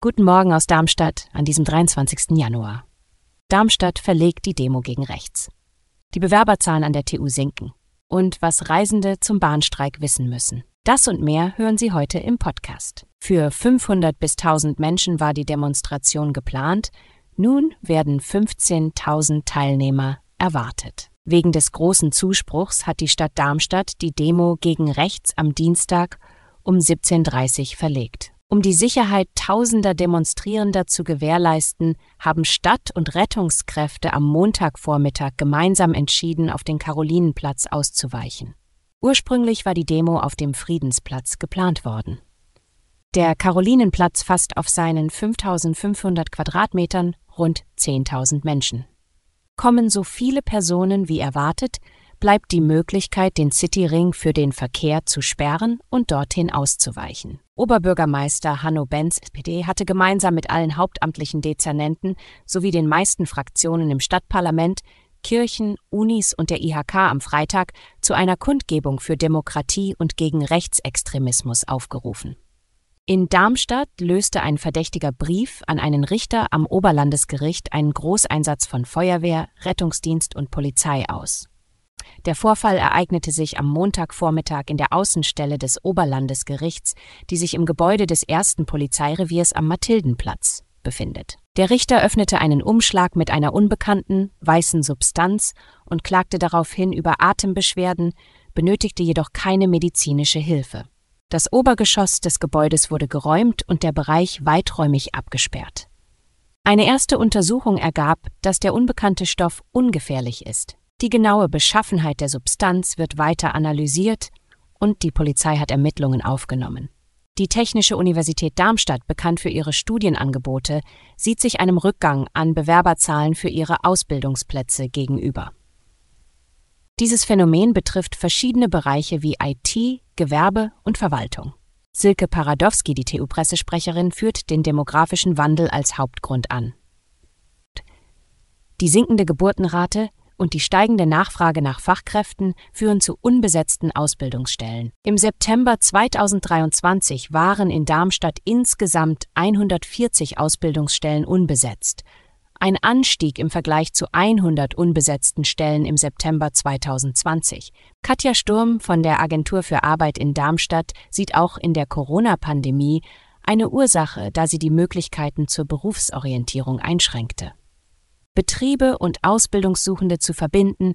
Guten Morgen aus Darmstadt an diesem 23. Januar. Darmstadt verlegt die Demo gegen rechts. Die Bewerberzahlen an der TU sinken. Und was Reisende zum Bahnstreik wissen müssen. Das und mehr hören Sie heute im Podcast. Für 500 bis 1000 Menschen war die Demonstration geplant. Nun werden 15.000 Teilnehmer erwartet. Wegen des großen Zuspruchs hat die Stadt Darmstadt die Demo gegen rechts am Dienstag um 17.30 Uhr verlegt. Um die Sicherheit tausender Demonstrierender zu gewährleisten, haben Stadt- und Rettungskräfte am Montagvormittag gemeinsam entschieden, auf den Karolinenplatz auszuweichen. Ursprünglich war die Demo auf dem Friedensplatz geplant worden. Der Karolinenplatz fasst auf seinen 5500 Quadratmetern rund 10.000 Menschen. Kommen so viele Personen wie erwartet, bleibt die Möglichkeit, den Cityring für den Verkehr zu sperren und dorthin auszuweichen. Oberbürgermeister Hanno Benz, SPD, hatte gemeinsam mit allen hauptamtlichen Dezernenten sowie den meisten Fraktionen im Stadtparlament, Kirchen, Unis und der IHK am Freitag zu einer Kundgebung für Demokratie und gegen Rechtsextremismus aufgerufen. In Darmstadt löste ein verdächtiger Brief an einen Richter am Oberlandesgericht einen Großeinsatz von Feuerwehr, Rettungsdienst und Polizei aus. Der Vorfall ereignete sich am Montagvormittag in der Außenstelle des Oberlandesgerichts, die sich im Gebäude des ersten Polizeireviers am Mathildenplatz befindet. Der Richter öffnete einen Umschlag mit einer unbekannten, weißen Substanz und klagte daraufhin über Atembeschwerden, benötigte jedoch keine medizinische Hilfe. Das Obergeschoss des Gebäudes wurde geräumt und der Bereich weiträumig abgesperrt. Eine erste Untersuchung ergab, dass der unbekannte Stoff ungefährlich ist. Die genaue Beschaffenheit der Substanz wird weiter analysiert und die Polizei hat Ermittlungen aufgenommen. Die Technische Universität Darmstadt, bekannt für ihre Studienangebote, sieht sich einem Rückgang an Bewerberzahlen für ihre Ausbildungsplätze gegenüber. Dieses Phänomen betrifft verschiedene Bereiche wie IT, Gewerbe und Verwaltung. Silke Paradowski, die TU-Pressesprecherin, führt den demografischen Wandel als Hauptgrund an. Die sinkende Geburtenrate und die steigende Nachfrage nach Fachkräften führen zu unbesetzten Ausbildungsstellen. Im September 2023 waren in Darmstadt insgesamt 140 Ausbildungsstellen unbesetzt, ein Anstieg im Vergleich zu 100 unbesetzten Stellen im September 2020. Katja Sturm von der Agentur für Arbeit in Darmstadt sieht auch in der Corona-Pandemie eine Ursache, da sie die Möglichkeiten zur Berufsorientierung einschränkte. Betriebe und Ausbildungssuchende zu verbinden,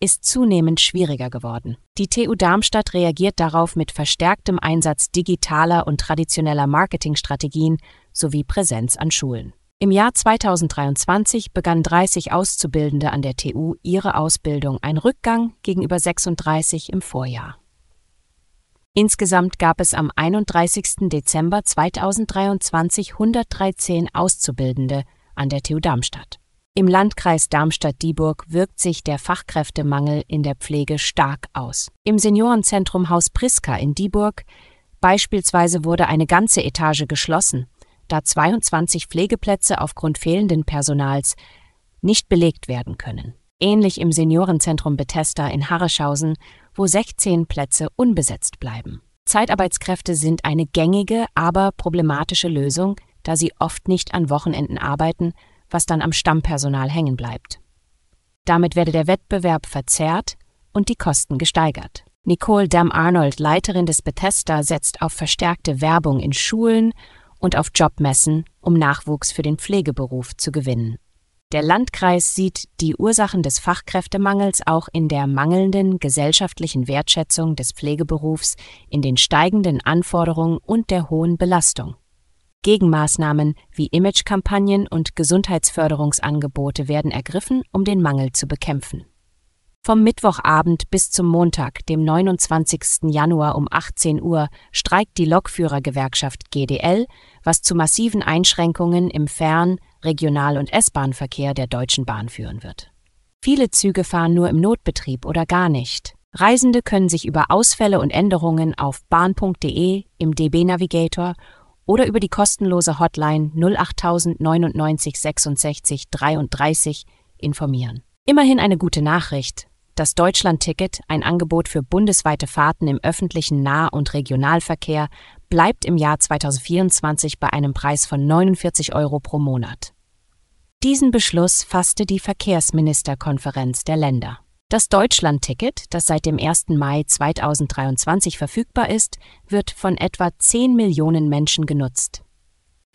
ist zunehmend schwieriger geworden. Die TU Darmstadt reagiert darauf mit verstärktem Einsatz digitaler und traditioneller Marketingstrategien sowie Präsenz an Schulen. Im Jahr 2023 begannen 30 Auszubildende an der TU ihre Ausbildung, ein Rückgang gegenüber 36 im Vorjahr. Insgesamt gab es am 31. Dezember 2023 113 Auszubildende an der TU Darmstadt. Im Landkreis Darmstadt-Dieburg wirkt sich der Fachkräftemangel in der Pflege stark aus. Im Seniorenzentrum Haus Priska in Dieburg beispielsweise wurde eine ganze Etage geschlossen, da 22 Pflegeplätze aufgrund fehlenden Personals nicht belegt werden können. Ähnlich im Seniorenzentrum Bethesda in Harreschausen, wo 16 Plätze unbesetzt bleiben. Zeitarbeitskräfte sind eine gängige, aber problematische Lösung, da sie oft nicht an Wochenenden arbeiten, was dann am Stammpersonal hängen bleibt. Damit werde der Wettbewerb verzerrt und die Kosten gesteigert. Nicole Dam-Arnold, Leiterin des Bethesda, setzt auf verstärkte Werbung in Schulen und auf Jobmessen, um Nachwuchs für den Pflegeberuf zu gewinnen. Der Landkreis sieht die Ursachen des Fachkräftemangels auch in der mangelnden gesellschaftlichen Wertschätzung des Pflegeberufs, in den steigenden Anforderungen und der hohen Belastung. Gegenmaßnahmen wie Imagekampagnen und Gesundheitsförderungsangebote werden ergriffen, um den Mangel zu bekämpfen. Vom Mittwochabend bis zum Montag, dem 29. Januar um 18 Uhr, streikt die Lokführergewerkschaft GDL, was zu massiven Einschränkungen im Fern-, Regional- und S-Bahn-Verkehr der Deutschen Bahn führen wird. Viele Züge fahren nur im Notbetrieb oder gar nicht. Reisende können sich über Ausfälle und Änderungen auf bahn.de im DB Navigator oder über die kostenlose Hotline 08099 66 33 informieren. Immerhin eine gute Nachricht. Das Deutschland-Ticket, ein Angebot für bundesweite Fahrten im öffentlichen Nah- und Regionalverkehr, bleibt im Jahr 2024 bei einem Preis von 49 Euro pro Monat. Diesen Beschluss fasste die Verkehrsministerkonferenz der Länder. Das Deutschland-Ticket, das seit dem 1. Mai 2023 verfügbar ist, wird von etwa 10 Millionen Menschen genutzt.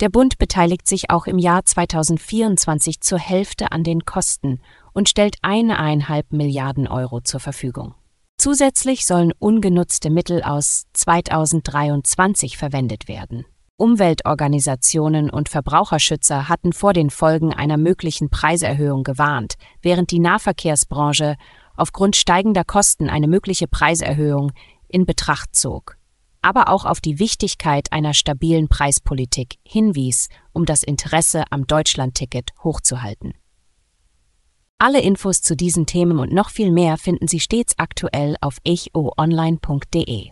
Der Bund beteiligt sich auch im Jahr 2024 zur Hälfte an den Kosten und stellt eineinhalb Milliarden Euro zur Verfügung. Zusätzlich sollen ungenutzte Mittel aus 2023 verwendet werden. Umweltorganisationen und Verbraucherschützer hatten vor den Folgen einer möglichen Preiserhöhung gewarnt, während die Nahverkehrsbranche aufgrund steigender Kosten eine mögliche Preiserhöhung in Betracht zog, aber auch auf die Wichtigkeit einer stabilen Preispolitik hinwies, um das Interesse am Deutschlandticket hochzuhalten. Alle Infos zu diesen Themen und noch viel mehr finden Sie stets aktuell auf echoonline.de.